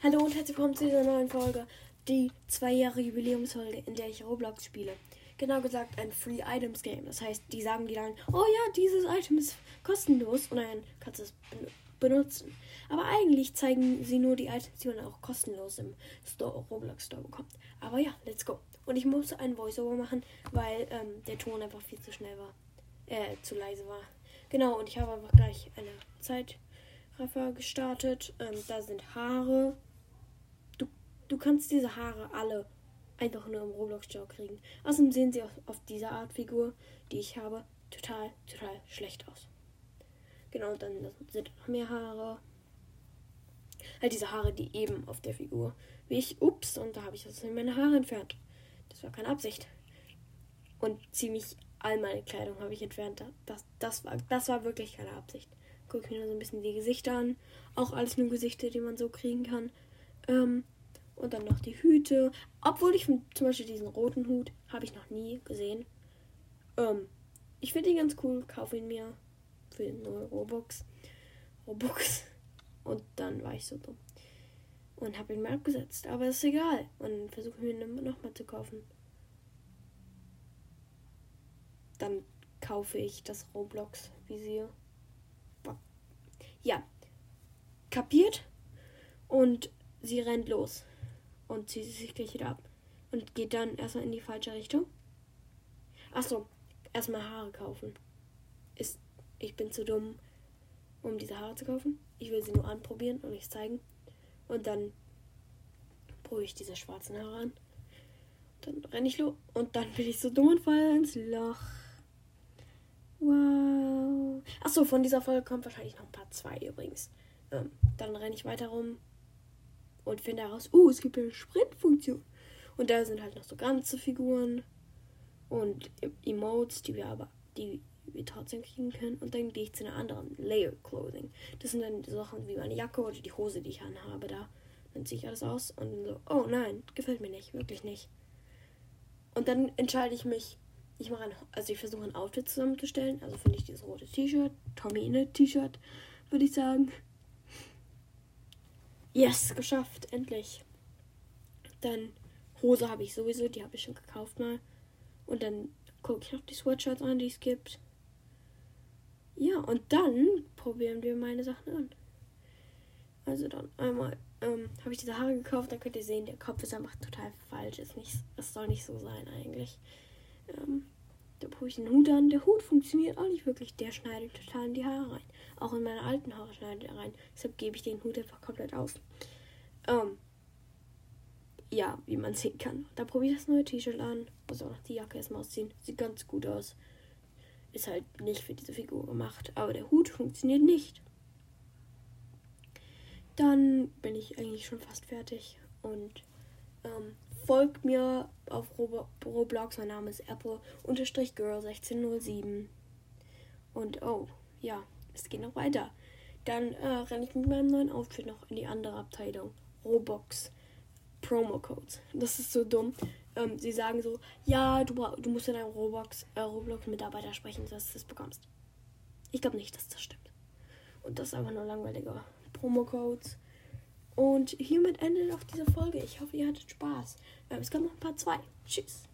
Hallo und herzlich willkommen zu dieser neuen Folge, die zwei Jahre Jubiläumsfolge, in der ich Roblox spiele. Genau gesagt ein Free Items Game. Das heißt, die sagen dir dann, oh ja, dieses Item ist kostenlos und dann kannst du es benutzen. Aber eigentlich zeigen sie nur die Items, die man auch kostenlos im Store, Roblox Store bekommt. Aber ja, let's go. Und ich muss einen Voiceover machen, weil ähm, der Ton einfach viel zu schnell war. Äh, zu leise war. Genau, und ich habe einfach gleich eine Zeit Treffer gestartet. Ähm, da sind Haare. Du, du kannst diese Haare alle einfach nur im Roblox Show kriegen. Außerdem sehen sie auf, auf dieser Art Figur, die ich habe, total, total schlecht aus. Genau, dann sind noch mehr Haare. Halt diese Haare, die eben auf der Figur. Wie ich, ups, und da habe ich also meine Haare entfernt. Das war keine Absicht. Und ziemlich all meine Kleidung habe ich entfernt. Das, das, war, das war wirklich keine Absicht gucke mir so ein bisschen die Gesichter an. Auch alles nur Gesichter, die man so kriegen kann. Ähm, und dann noch die Hüte. Obwohl ich zum Beispiel diesen roten Hut habe ich noch nie gesehen. Ähm, ich finde ihn ganz cool. Kaufe ihn mir für den neuen Robux. Robux. Und dann war ich so dumm. Und habe ihn mir abgesetzt. Aber ist egal. Und versuche mir nochmal zu kaufen. Dann kaufe ich das Roblox-Visier ja, kapiert und sie rennt los und zieht sich gleich wieder ab und geht dann erstmal in die falsche Richtung. Achso, erstmal Haare kaufen. Ist, ich bin zu dumm, um diese Haare zu kaufen. Ich will sie nur anprobieren und nicht zeigen. Und dann probiere ich diese schwarzen Haare an. Dann renne ich los und dann bin ich so dumm und falle ins Loch. Wow. Achso, von dieser Folge kommt wahrscheinlich noch ein Part 2 übrigens. Ähm, dann renne ich weiter rum und finde heraus, uh, es gibt eine Sprintfunktion. Und da sind halt noch so ganze Figuren und Emotes, die wir aber, die wir trotzdem kriegen können. Und dann gehe ich zu einer anderen Layer Clothing. Das sind dann Sachen wie meine Jacke oder die Hose, die ich anhabe da. Dann ziehe ich alles aus und dann so, oh nein, gefällt mir nicht, wirklich nicht. Und dann entscheide ich mich, ich mache ein, also ich versuche ein Outfit zusammenzustellen. Also finde ich dieses rote T-Shirt, Tommy in T-Shirt, würde ich sagen. Yes, geschafft, endlich. Dann Hose habe ich sowieso, die habe ich schon gekauft mal. Und dann gucke ich noch die Sweatshirts an, die es gibt. Ja, und dann probieren wir meine Sachen an. Also dann einmal ähm, habe ich diese Haare gekauft, da könnt ihr sehen, der Kopf ist einfach total falsch. Ist nicht, es soll nicht so sein eigentlich. Ähm, da pue ich den Hut an. Der Hut funktioniert auch nicht wirklich. Der schneidet total in die Haare rein. Auch in meine alten Haare schneidet er rein. Deshalb gebe ich den Hut einfach komplett auf. Ähm, ja, wie man sehen kann. Da probiere ich das neue T-Shirt an. Muss auch noch die Jacke erstmal ausziehen. Sieht ganz gut aus. Ist halt nicht für diese Figur gemacht. Aber der Hut funktioniert nicht. Dann bin ich eigentlich schon fast fertig. Und ähm, folgt mir auf Roblox. Mein Name ist Apple-Girl1607. Und oh, ja, es geht noch weiter. Dann äh, renne ich mit meinem neuen Outfit noch in die andere Abteilung. Roblox Promo Codes. Das ist so dumm. Ähm, sie sagen so, ja, du, du musst in einem Roblox, äh, Roblox-Mitarbeiter sprechen, dass du das bekommst. Ich glaube nicht, dass das stimmt. Und das ist einfach nur langweiliger. Promo Codes. Und hiermit endet auch diese Folge. Ich hoffe, ihr hattet Spaß. Ähm, es kommt noch ein paar zwei. Tschüss.